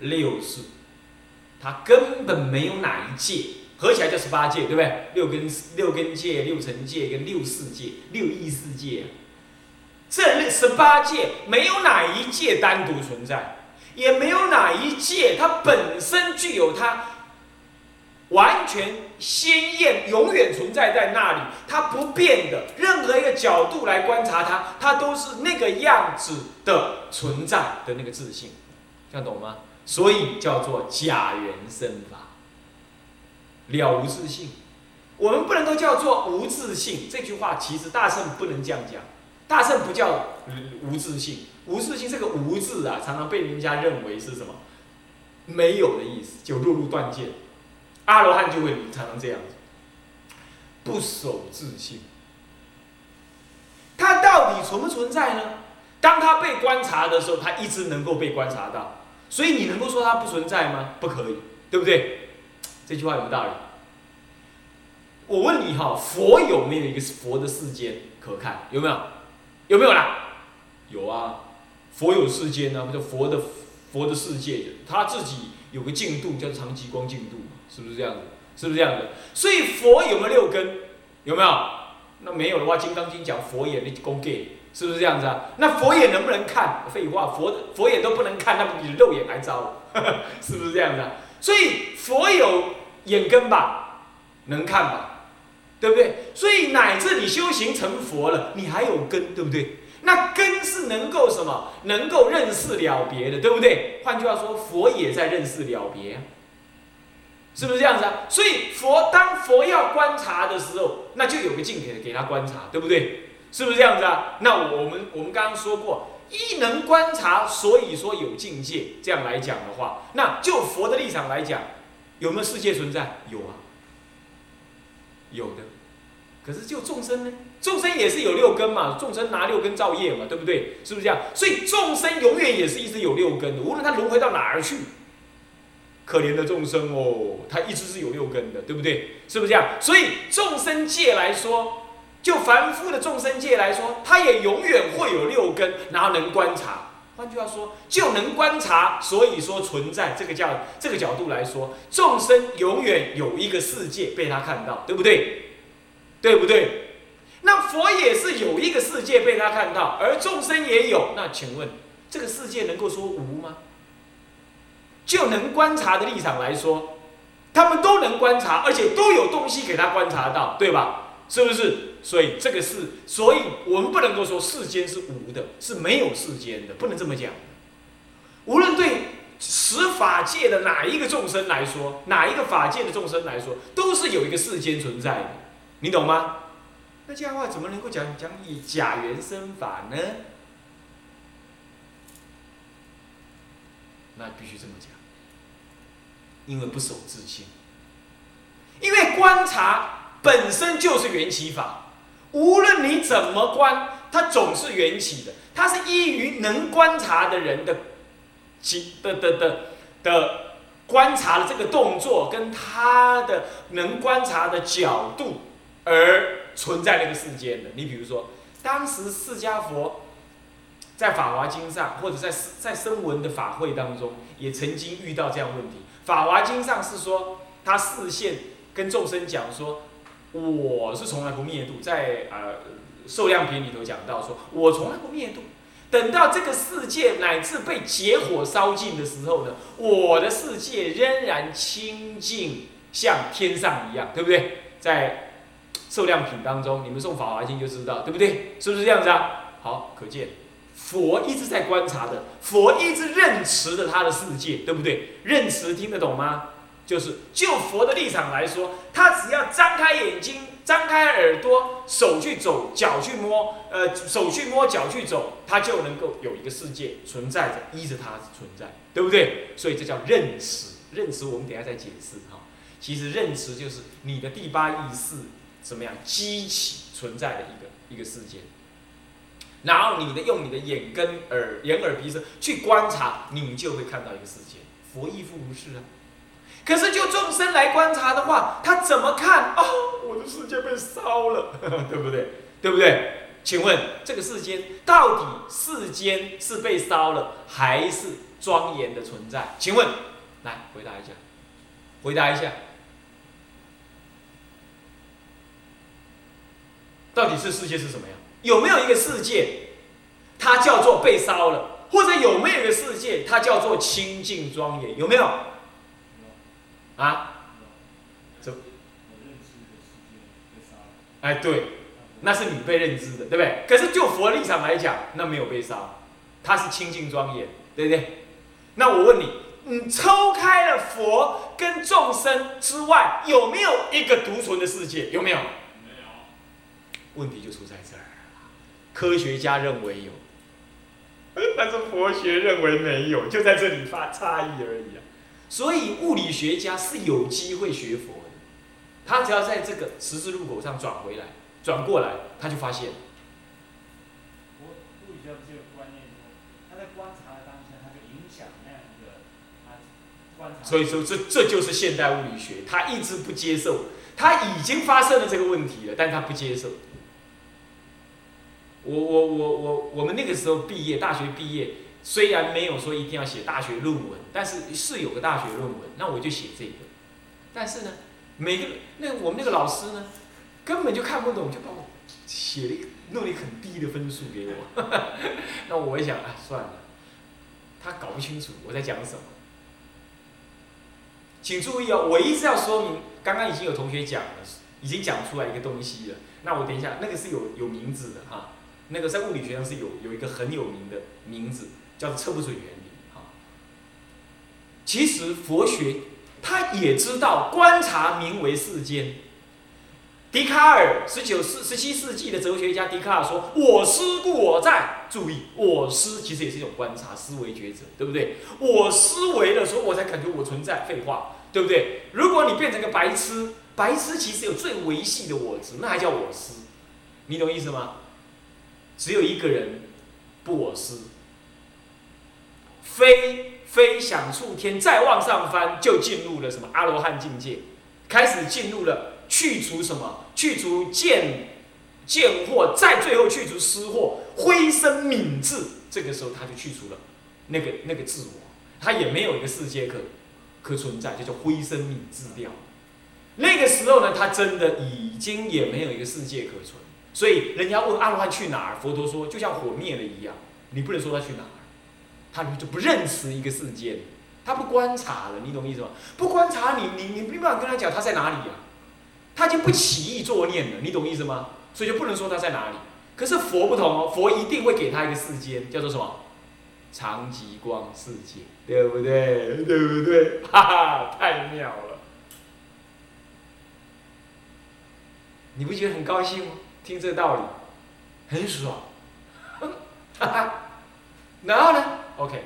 六世，它根本没有哪一界，合起来叫十八界，对不对？六根六根界、六尘界跟六世界、六意世界，这十八界没有哪一界单独存在，也没有哪一界它本身具有它完全鲜艳、永远存在在那里，它不变的。任何一个角度来观察它，它都是那个样子的存在的那个自信，这样懂吗？所以叫做假缘生法，了无自性。我们不能够叫做无自性。这句话其实大圣不能这样讲，大圣不叫无自性。无自性这个无字啊，常常被人家认为是什么？没有的意思，就落入断见。阿罗汉就会常常这样子，不守自性。它到底存不存在呢？当它被观察的时候，它一直能够被观察到。所以你能够说它不存在吗？不可以，对不对？这句话有没有道理？我问你哈，佛有没有一个佛的世间可看？有没有？有没有啦？有啊，佛有世间呢，叫佛的佛的世界，他自己有个净度叫长极光净度是不是这样子？是不是这样子？所以佛有没有六根？有没有？那没有的话，《金刚经》讲佛眼的功给。是不是这样子啊？那佛眼能不能看？废话，佛佛眼都不能看，那不比肉眼还糟？是不是这样子啊？所以佛有眼根吧，能看吧，对不对？所以乃至你修行成佛了，你还有根，对不对？那根是能够什么？能够认识了别的，对不对？换句话说，佛也在认识了别，是不是这样子啊？所以佛当佛要观察的时候，那就有个镜给给他观察，对不对？是不是这样子啊？那我们我们刚刚说过，一能观察，所以说有境界。这样来讲的话，那就佛的立场来讲，有没有世界存在？有啊，有的。可是就众生呢？众生也是有六根嘛，众生拿六根造业嘛，对不对？是不是这样？所以众生永远也是一直有六根的，无论他轮回到哪儿去，可怜的众生哦，他一直是有六根的，对不对？是不是这样？所以众生界来说。就凡夫的众生界来说，他也永远会有六根，然后能观察。换句话说，就能观察，所以说存在这个叫这个角度来说，众生永远有一个世界被他看到，对不对？对不对？那佛也是有一个世界被他看到，而众生也有。那请问，这个世界能够说无吗？就能观察的立场来说，他们都能观察，而且都有东西给他观察到，对吧？是不是？所以这个是，所以我们不能够说世间是无的，是没有世间的，不能这么讲。无论对十法界的哪一个众生来说，哪一个法界的众生来说，都是有一个世间存在的，你懂吗？那这样的话，怎么能够讲讲以假缘生法呢？那必须这么讲，因为不守自性，因为观察。本身就是缘起法，无论你怎么观，它总是缘起的。它是依于能观察的人的，其的的的的观察的这个动作，跟他的能观察的角度而存在那个世间的。你比如说，当时释迦佛在《法华经》上，或者在在声闻的法会当中，也曾经遇到这样问题。《法华经》上是说，他视线跟众生讲说。我是从来不灭度，在呃受量品里头讲到说，我从来不灭度。等到这个世界乃至被劫火烧尽的时候呢，我的世界仍然清净，像天上一样，对不对？在受量品当中，你们诵法华经就知道，对不对？是不是这样子啊？好，可见佛一直在观察的，佛一直认识的他的世界，对不对？认识听得懂吗？就是就佛的立场来说，他只要张开眼睛、张开耳朵、手去走、脚去摸，呃，手去摸、脚去走，他就能够有一个世界存在着，依着他存在，对不对？所以这叫认识。认识我们等下再解释哈。其实认识就是你的第八意识怎么样激起存在的一个一个世界，然后你的用你的眼跟、耳、眼耳鼻舌去观察，你就会看到一个世界。佛亦复如是啊。可是就众生来观察的话，他怎么看？哦，我的世界被烧了，对不对？对不对？请问这个世间到底世间是被烧了，还是庄严的存在。请问，来回答一下，回答一下，到底是世界是什么样？有没有一个世界，它叫做被烧了，或者有没有一个世界，它叫做清净庄严？有没有？啊？这？哎，对，那是你被认知的，对不对？可是就佛立场来讲，那没有被杀，他是清净庄严，对不对？那我问你，你抽开了佛跟众生之外，有没有一个独存的世界？有没有？问题就出在这儿科学家认为有，但是佛学认为没有，就在这里发差异而已啊。所以物理学家是有机会学佛的，他只要在这个十字路口上转回来、转过来，他就发现。我物理学不是有观念说，他在观察的当下，他就影响那样一个他观察。所以说，这这就是现代物理学，他一直不接受，他已经发生了这个问题了，但他不接受。我我我我我们那个时候毕业，大学毕业，虽然没有说一定要写大学论文，但是是有个大学论文，那我就写这个。但是呢，每个那我们那个老师呢，根本就看不懂，就把我写了一个弄了一个很低的分数给我。那我一想啊，算了，他搞不清楚我在讲什么。请注意哦，我一直要说明，刚刚已经有同学讲了，已经讲出来一个东西了。那我等一下，那个是有有名字的哈。那个在物理学上是有有一个很有名的名字，叫测不准原理。哈，其实佛学他也知道观察名为世间。笛卡尔十九世十七世纪的哲学家笛卡尔说：“我思故我在。”注意，我思其实也是一种观察、思维、抉择，对不对？我思维的时候，我才感觉我存在。废话，对不对？如果你变成个白痴，白痴其实有最维系的我执，那还叫我思？你懂意思吗？只有一个人不我思，飞飞想触天，再往上翻就进入了什么阿罗汉境界，开始进入了去除什么？去除见见惑，再最后去除思惑，灰身泯智。这个时候他就去除了那个那个自我，他也没有一个世界可可存在，就叫灰身泯智掉。那个时候呢，他真的已经也没有一个世界可存。所以人家问阿罗汉去哪儿，佛陀说就像火灭了一样，你不能说他去哪儿，他就不认识一个世界，他不观察了，你懂意思吗？不观察你，你你没办法跟他讲他在哪里呀，他就不起意作念了，你懂意思吗？所以就不能说他在哪里。可是佛不同哦，佛一定会给他一个世间，叫做什么？长极光世界，对不对？对不对？哈哈，太妙了，你不觉得很高兴吗？听这个道理，很爽，哈哈。然后呢？OK，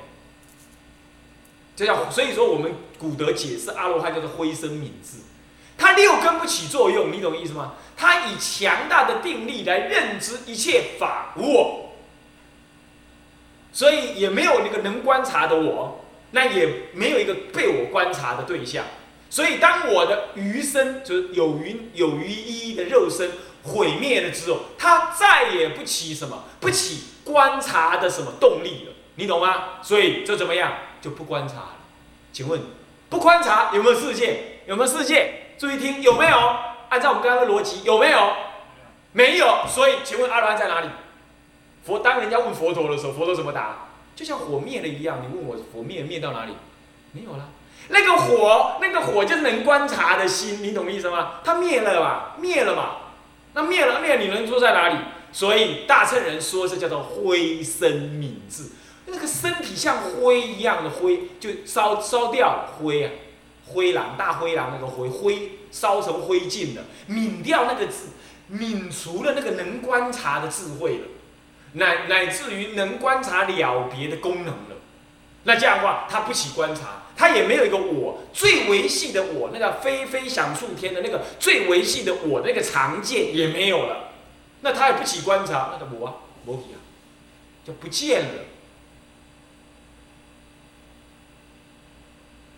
这叫所以说我们古德解释阿罗汉叫做灰身泯智，他六根不起作用，你懂意思吗？他以强大的定力来认知一切法我，所以也没有那个能观察的我，那也没有一个被我观察的对象。所以当我的余身就是有余有余一的肉身。毁灭了之后，他再也不起什么，不起观察的什么动力了，你懂吗？所以这怎么样就不观察了？请问，不观察有没有世界？有没有世界？注意听，有没有？按照我们刚刚的逻辑，有没有？没有。所以，请问阿罗汉在哪里？佛当人家问佛陀的时候，佛陀怎么答？就像火灭了一样，你问我火灭灭到哪里？没有了。那个火，那个火就是能观察的心，你懂意思吗？它灭了嘛？灭了嘛？那灭了灭了，你能说在哪里？所以大乘人说这叫做灰身泯智，那个身体像灰一样的灰，就烧烧掉灰啊，灰狼大灰狼那个灰灰烧成灰烬了，泯掉那个智，泯除了那个能观察的智慧了，乃乃至于能观察了别的功能了。那这样的话，他不起观察，他也没有一个我最维系的我，那个飞飞想触天的那个最维系的我那个常见也没有了，那他也不起观察，那个我啊，我体啊，就不见了。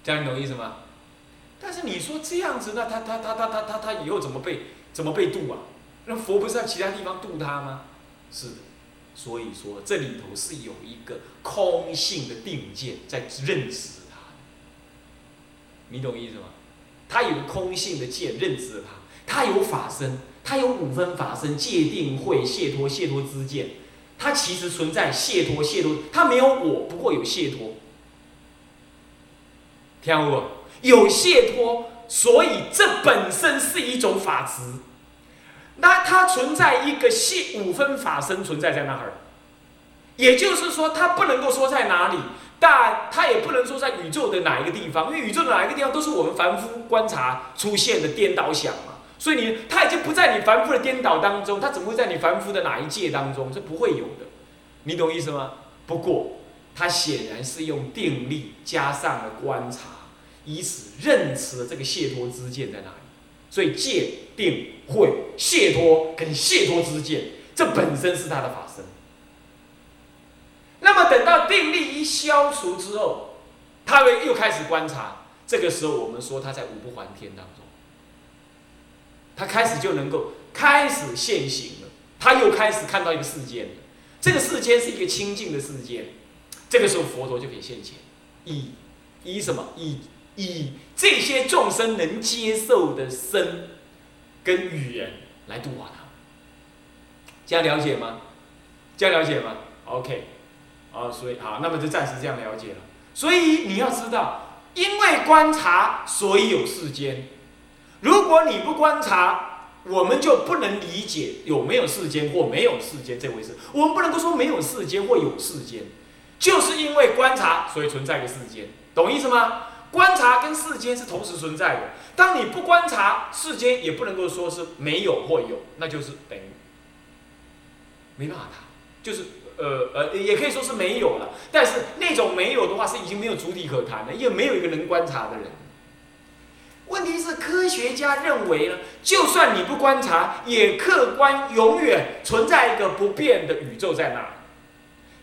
这样你懂意思吗？但是你说这样子，那他他他他他他他以后怎么被怎么被度啊？那佛不是在其他地方度他吗？是的，所以说这里头是有一个空性的定见在认识它，你懂意思吗？它有空性的见认识它，它有法身，它有五分法身，界定会解脱，解脱之见，它其实存在解脱，解脱，它没有我，不过有解脱。听不？有解脱，所以这本身是一种法执。那它存在一个系五分法身存在在那儿，也就是说，它不能够说在哪里，但它也不能说在宇宙的哪一个地方，因为宇宙的哪一个地方都是我们凡夫观察出现的颠倒想嘛。所以你它已经不在你凡夫的颠倒当中，它怎么会在你凡夫的哪一界当中？是不会有的，你懂意思吗？不过它显然是用定力加上了观察，以此认识了这个解脱之见在哪里。所以戒定慧解脱跟解脱之见，这本身是他的法身。那么等到定力一消除之后，他会又开始观察。这个时候，我们说他在五不还天当中，他开始就能够开始现行了。他又开始看到一个世间，这个世间是一个清净的世间。这个时候，佛陀就可以现前，以以什么以。以这些众生能接受的身跟语言来度化他，这样了解吗？这样了解吗？OK，啊，所以好，那么就暂时这样了解了。所以你要知道，因为观察，所以有世间。如果你不观察，我们就不能理解有没有世间或没有世间这回事。我们不能够说没有世间或有世间，就是因为观察，所以存在个世间，懂意思吗？观察跟世间是同时存在的。当你不观察世间，也不能够说是没有或有，那就是等于没办法谈，就是呃呃，也可以说是没有了。但是那种没有的话，是已经没有主体可谈了，因为没有一个能观察的人。问题是科学家认为呢，就算你不观察，也客观永远存在一个不变的宇宙在那。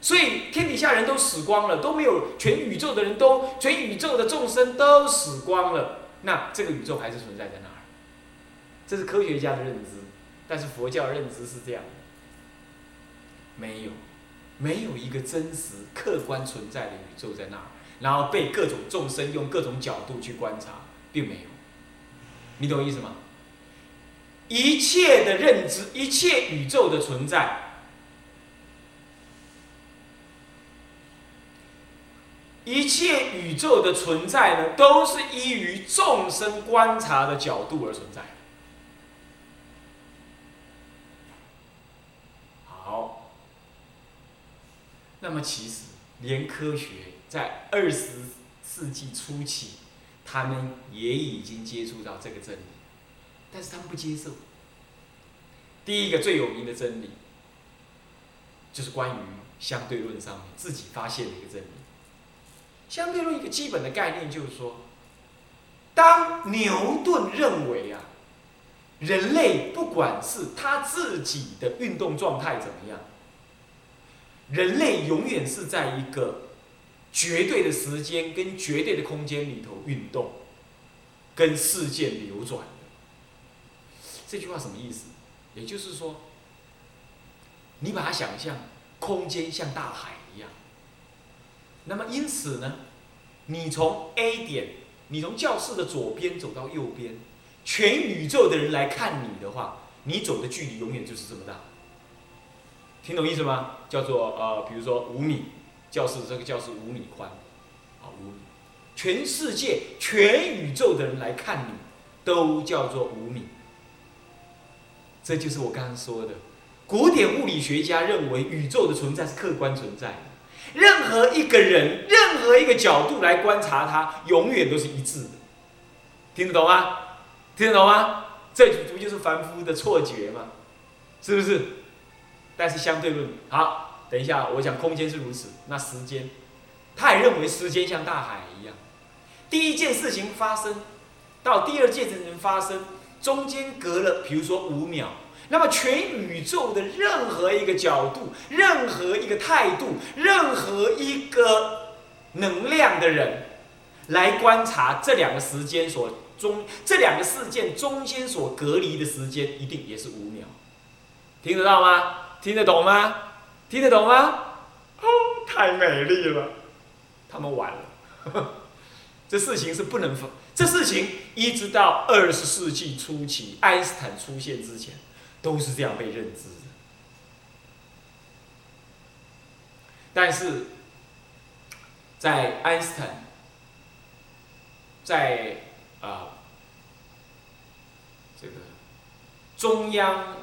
所以天底下人都死光了，都没有全宇宙的人都全宇宙的众生都死光了，那这个宇宙还是存在在那儿。这是科学家的认知，但是佛教认知是这样的：没有，没有一个真实客观存在的宇宙在那儿，然后被各种众生用各种角度去观察，并没有。你懂意思吗？一切的认知，一切宇宙的存在。一切宇宙的存在呢，都是依于众生观察的角度而存在。好，那么其实连科学在二十世纪初期，他们也已经接触到这个真理，但是他们不接受。第一个最有名的真理，就是关于相对论上面自己发现的一个真理。相对论一个基本的概念就是说，当牛顿认为啊，人类不管是他自己的运动状态怎么样，人类永远是在一个绝对的时间跟绝对的空间里头运动，跟事件流转的。这句话什么意思？也就是说，你把它想象空间像大海。那么因此呢，你从 A 点，你从教室的左边走到右边，全宇宙的人来看你的话，你走的距离永远就是这么大。听懂意思吗？叫做呃，比如说五米，教室这个教室五米宽，啊五米，全世界全宇宙的人来看你，都叫做五米。这就是我刚刚说的，古典物理学家认为宇宙的存在是客观存在。任何一个人，任何一个角度来观察它，永远都是一致的。听得懂吗？听得懂吗？这不就是凡夫的错觉吗？是不是？但是相对论，好，等一下，我讲空间是如此，那时间，他也认为时间像大海一样，第一件事情发生，到第二件事情发生，中间隔了，比如说五秒。那么，全宇宙的任何一个角度、任何一个态度、任何一个能量的人，来观察这两个时间所中这两个事件中间所隔离的时间，一定也是五秒。听得到吗？听得懂吗？听得懂吗？哦，太美丽了，他们完了。这事情是不能分，这事情一直到二十世纪初期，爱因斯坦出现之前，都是这样被认知的。但是，在爱因斯坦，在啊这个中央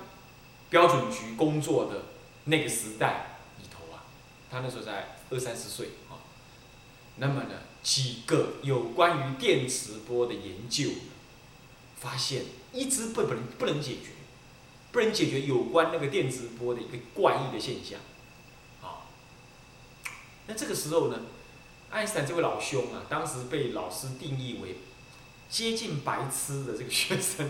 标准局工作的那个时代里头啊，他那时候才二三十岁啊，那么呢，几个有关于电磁波的研究，发现一直不能不能解决，不能解决有关那个电磁波的一个怪异的现象。那这个时候呢，爱因斯坦这位老兄啊，当时被老师定义为接近白痴的这个学生，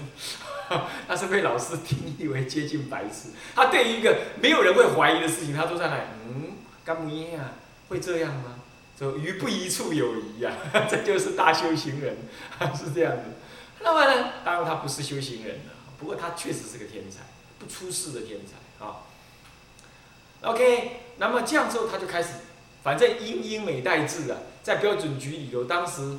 他是被老师定义为接近白痴。他对于一个没有人会怀疑的事情，他都在那，嗯，干不耶啊？会这样吗？就于不一处有疑呀，这就是大修行人，是这样子。那么呢，当然他不是修行人了，不过他确实是个天才，不出世的天才啊。OK，那么这样之后他就开始。反正英英美代制啊，在标准局里头，当时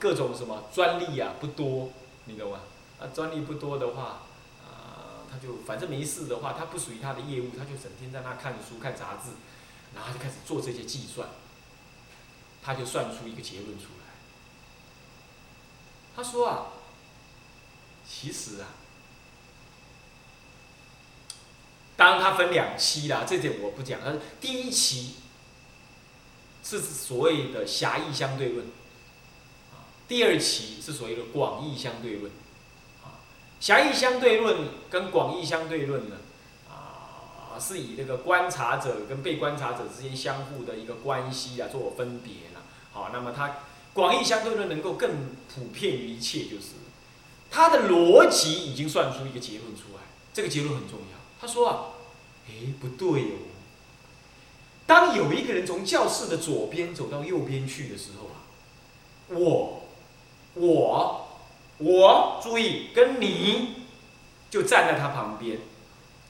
各种什么专利啊不多，你懂吗？啊，专利不多的话，啊，他就反正没事的话，他不属于他的业务，他就整天在那看书看杂志，然后就开始做这些计算，他就算出一个结论出来。他说啊，其实啊，当然它分两期啦，这点我不讲，他第一期。是所谓的狭义相对论，啊，第二期是所谓的广义相对论，啊，狭义相对论跟广义相对论呢，啊，是以这个观察者跟被观察者之间相互的一个关系啊做分别了，好，那么它广义相对论能够更普遍于一切，就是他的逻辑已经算出一个结论出来，这个结论很重要。他说啊，哎，不对哦。当有一个人从教室的左边走到右边去的时候啊，我，我，我，注意，跟你就站在他旁边，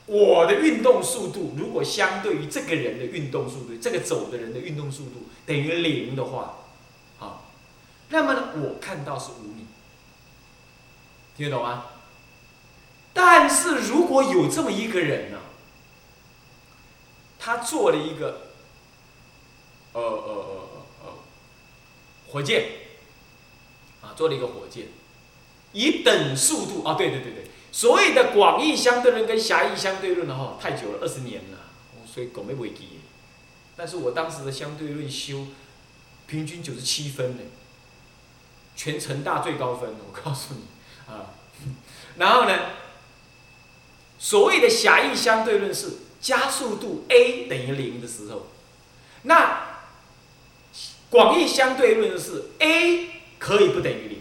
我的运动速度如果相对于这个人的运动速度，这个走的人的运动速度等于零的话，好，那么呢，我看到是五米，听得懂吗？但是如果有这么一个人呢？他做了一个，呃呃呃呃，火箭，啊，做了一个火箭，以等速度啊，对对对对，所谓的广义相对论跟狭义相对论的话，太久了，二十年了，所以狗没危机。但是我当时的相对论修，平均九十七分呢，全成大最高分，我告诉你啊，然后呢，所谓的狭义相对论是。加速度 a 等于零的时候，那广义相对论是 a 可以不等于零，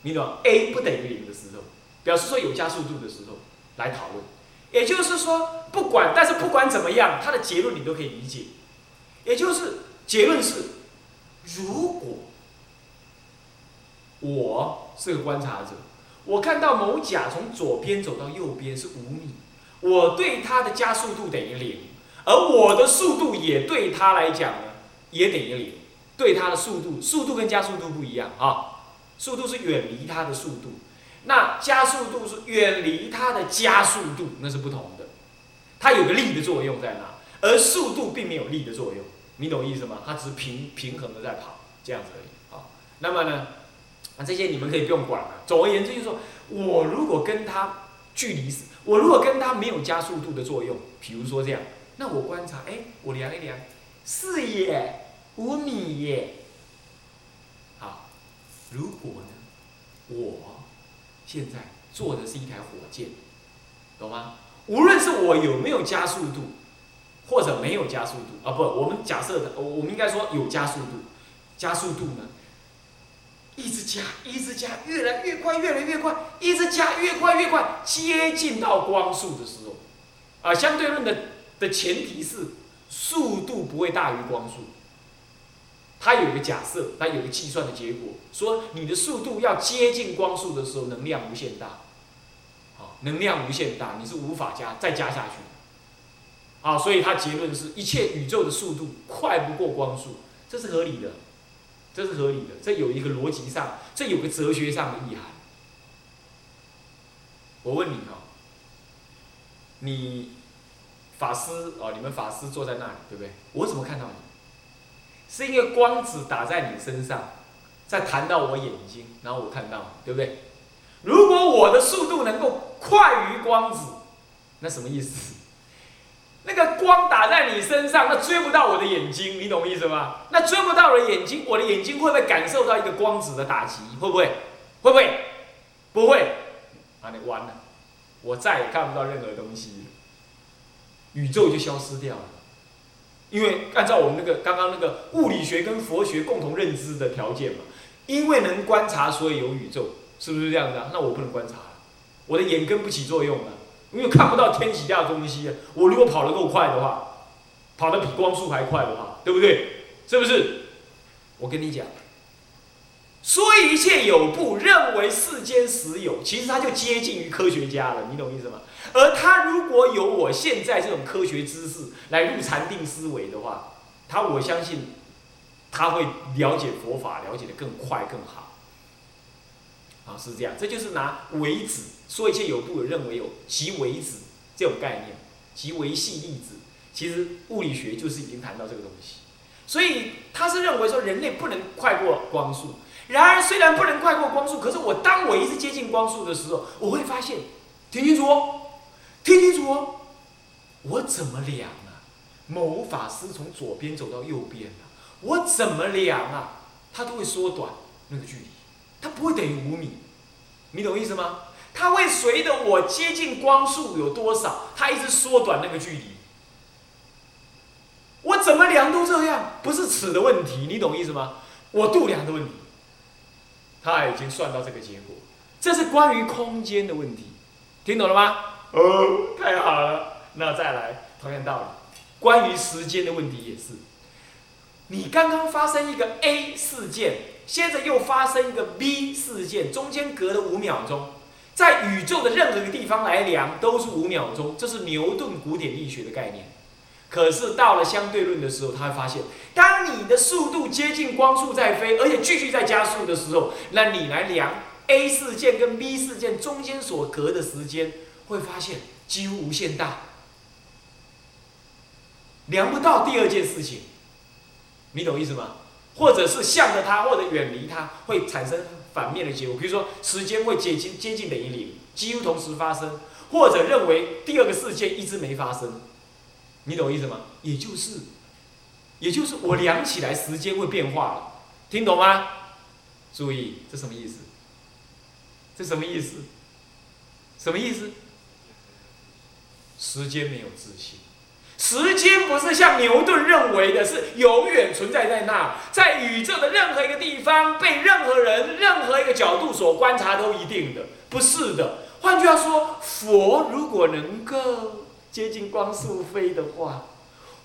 明懂 a 不等于零的时候，表示说有加速度的时候来讨论。也就是说，不管，但是不管怎么样，它的结论你都可以理解。也就是结论是，如果我是个观察者，我看到某甲从左边走到右边是五米。我对它的加速度等于零，而我的速度也对它来讲呢，也等于零。对它的速度，速度跟加速度不一样啊，速度是远离它的速度，那加速度是远离它的加速度，那是不同的。它有个力的作用在哪，而速度并没有力的作用，你懂意思吗？它只是平平衡的在跑，这样子而已啊。那么呢，这些你们可以不用管了。总而言之就是说，我如果跟它距离。我如果跟它没有加速度的作用，比如说这样，那我观察，哎，我量一量，四耶，五米耶。好，如果呢，我现在坐的是一台火箭，懂吗？无论是我有没有加速度，或者没有加速度，啊不，我们假设的，我们应该说有加速度，加速度呢？加，一直加，越来越快，越来越快，一直加，越快越快，接近到光速的时候，啊，相对论的的前提是速度不会大于光速。它有一个假设，它有一个计算的结果，说你的速度要接近光速的时候，能量无限大，好，能量无限大，你是无法加再加下去。啊，所以他结论是一切宇宙的速度快不过光速，这是合理的，这是合理的，这有一个逻辑上，这有个哲学上的意涵。我问你哦，你法师哦，你们法师坐在那里，对不对？我怎么看到你？是因为光子打在你身上，再弹到我眼睛，然后我看到，对不对？如果我的速度能够快于光子，那什么意思？那个光打在你身上，那追不到我的眼睛，你懂我意思吗？那追不到我的眼睛，我的眼睛会不会感受到一个光子的打击？会不会？会不会？不会。啊，你完了，我再也看不到任何东西，宇宙就消失掉了。因为按照我们那个刚刚那个物理学跟佛学共同认知的条件嘛，因为能观察，所以有宇宙，是不是这样的？那我不能观察了，我的眼根不起作用了。因为看不到天底下的东西，我如果跑得够快的话，跑得比光速还快的话，对不对？是不是？我跟你讲，说一切有不认为世间实有，其实他就接近于科学家了，你懂意思吗？而他如果有我现在这种科学知识来入禅定思维的话，他我相信他会了解佛法，了解的更快更好。啊，是这样，这就是拿为子说一切有部有认为有即为子这种概念，即为系粒子。其实物理学就是已经谈到这个东西，所以他是认为说人类不能快过光速。然而虽然不能快过光速，可是我当我一直接近光速的时候，我会发现，听清楚哦，听清楚哦，我怎么量啊？某法师从左边走到右边了，我怎么量啊？他都会缩短那个距离。它不会等于五米，你懂意思吗？它会随着我接近光速有多少，它一直缩短那个距离。我怎么量都这样，不是尺的问题，你懂意思吗？我度量的问题，他已经算到这个结果，这是关于空间的问题，听懂了吗？哦，太好了，那再来同样道理，关于时间的问题也是，你刚刚发生一个 A 事件。接着又发生一个 B 事件，中间隔了五秒钟，在宇宙的任何一个地方来量都是五秒钟，这是牛顿古典力学的概念。可是到了相对论的时候，他会发现，当你的速度接近光速在飞，而且继续在加速的时候，那你来量 A 事件跟 B 事件中间所隔的时间，会发现几乎无限大，量不到第二件事情，你懂意思吗？或者是向着它，或者远离它，会产生反面的结果。比如说，时间会接近接近等于零，几乎同时发生；或者认为第二个事件一直没发生。你懂我意思吗？也就是，也就是我量起来时间会变化了，听懂吗？注意，这什么意思？这什么意思？什么意思？时间没有自信。时间不是像牛顿认为的，是永远存在在那，在宇宙的任何一个地方，被任何人、任何一个角度所观察都一定的，不是的。换句话说，佛如果能够接近光速飞的话，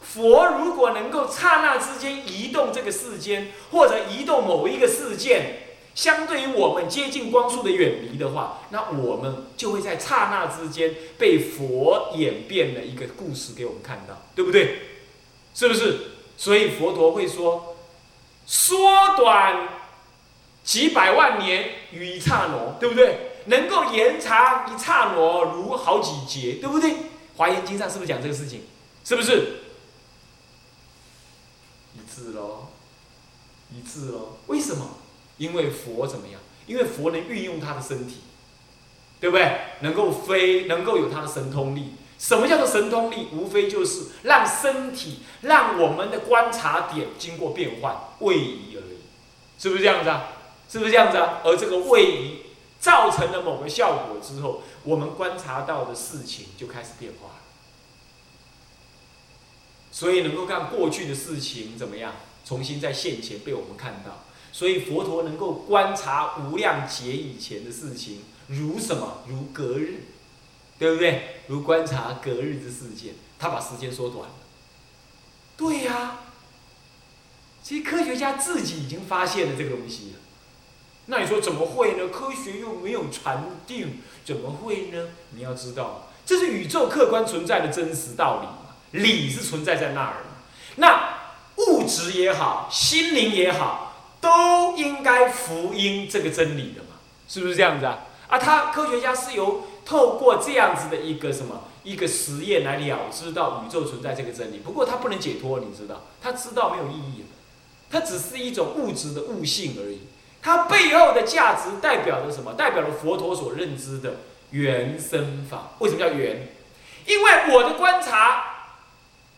佛如果能够刹那之间移动这个世间，或者移动某一个事件。相对于我们接近光速的远离的话，那我们就会在刹那之间被佛演变了一个故事给我们看到，对不对？是不是？所以佛陀会说，缩短几百万年于一刹那，对不对？能够延长一刹那如好几劫，对不对？华严经上是不是讲这个事情？是不是？一致喽，一致喽。为什么？因为佛怎么样？因为佛能运用他的身体，对不对？能够飞，能够有他的神通力。什么叫做神通力？无非就是让身体，让我们的观察点经过变换、位移而已，是不是这样子啊？是不是这样子啊？而这个位移造成了某个效果之后，我们观察到的事情就开始变化。所以能够让过去的事情怎么样，重新在现前被我们看到。所以佛陀能够观察无量劫以前的事情，如什么？如隔日，对不对？如观察隔日之事件，他把时间缩短了。对呀，其实科学家自己已经发现了这个东西了。那你说怎么会呢？科学又没有禅定，怎么会呢？你要知道，这是宇宙客观存在的真实道理嘛。理是存在在那儿那物质也好，心灵也好，都应该福音这个真理的嘛，是不是这样子啊？啊，他科学家是由透过这样子的一个什么一个实验来了知到宇宙存在这个真理。不过他不能解脱，你知道，他知道没有意义，它只是一种物质的悟性而已。它背后的价值代表着什么？代表了佛陀所认知的原生法。为什么叫原？因为我的观察，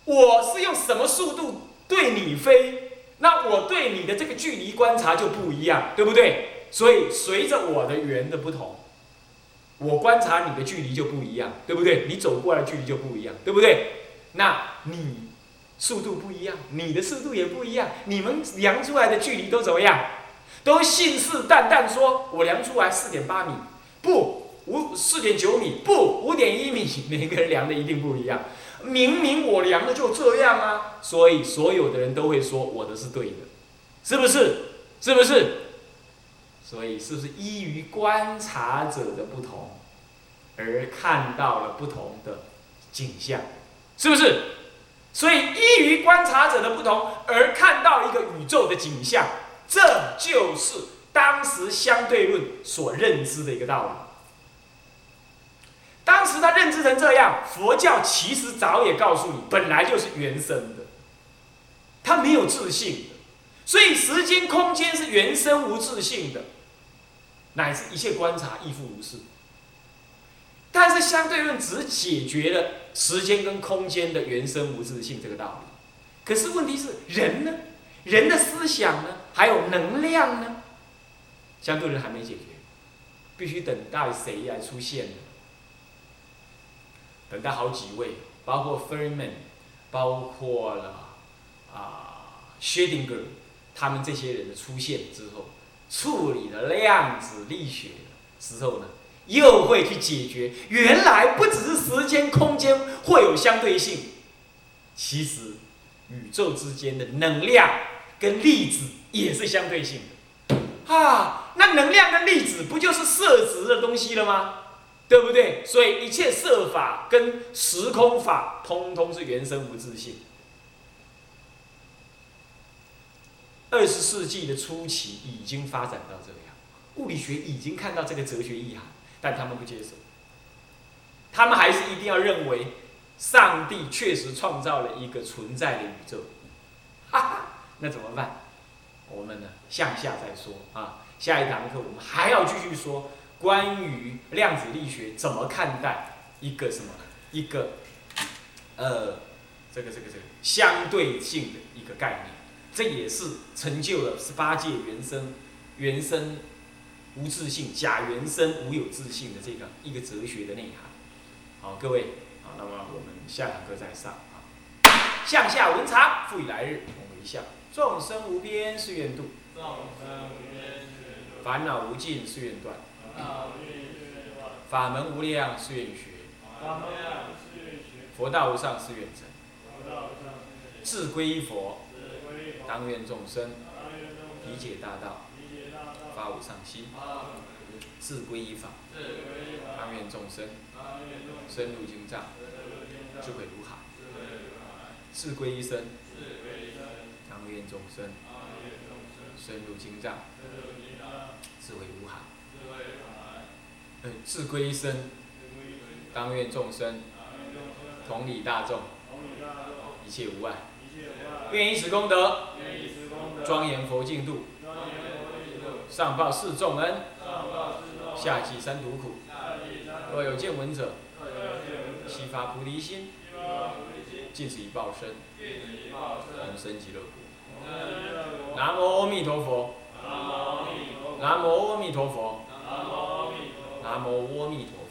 我是用什么速度对你飞，那我对你的这个距离观察就不一样，对不对？所以随着我的圆的不同，我观察你的距离就不一样，对不对？你走过来距离就不一样，对不对？那你速度不一样，你的速度也不一样，你们量出来的距离都怎么样？都信誓旦旦说，我量出来四点八米，不五四点九米，不五点一米，每个人量的一定不一样。明明我量的就这样啊，所以所有的人都会说我的是对的，是不是？是不是？所以是不是？依于观察者的不同，而看到了不同的景象？是不是？所以依于观察者的不同而看到一个宇宙的景象。这就是当时相对论所认知的一个道理。当时他认知成这样，佛教其实早也告诉你，本来就是原生的，他没有自信的，所以时间空间是原生无自信的，乃至一切观察亦复如是。但是相对论只解决了时间跟空间的原生无自信这个道理，可是问题是人呢？人的思想呢？还有能量呢？相对论还没解决，必须等待谁来出现呢？等待好几位，包括 Feynman，包括了啊 Schrödinger，他们这些人的出现之后，处理了量子力学之后呢，又会去解决原来不只是时间空间会有相对性，其实宇宙之间的能量。跟粒子也是相对性的，啊，那能量跟粒子不就是色值的东西了吗？对不对？所以一切色法跟时空法，通通是原生无自性。二十世纪的初期已经发展到这样，物理学已经看到这个哲学意涵，但他们不接受，他们还是一定要认为上帝确实创造了一个存在的宇宙，哈哈。那怎么办？我们呢向下再说啊。下一堂课我们还要继续说关于量子力学怎么看待一个什么一个呃这个这个这个相对性的一个概念。这也是成就了十八界原生原生无自性假原生无有自性的这个一个哲学的内涵。好，各位啊，那么我们下堂课再上啊。向下文长，复以来日，我们一下。众生无边誓愿度，烦恼无尽誓愿断，法门无量是愿学，佛道无上是愿成，自归依佛，当愿众生。理解大道，发无上心，自归依法，当愿众生。深入经藏，智慧如海，自归依身。愿众生。深入经藏，智慧如海。自归一生，当愿众生同理大众，一切无碍。愿以此功德，庄严佛净土，上报四重恩，下济三途苦。若有见闻者，悉发菩提心，尽此一报身，同生极乐国。南无阿弥陀佛。南无阿弥陀佛。南无阿弥陀。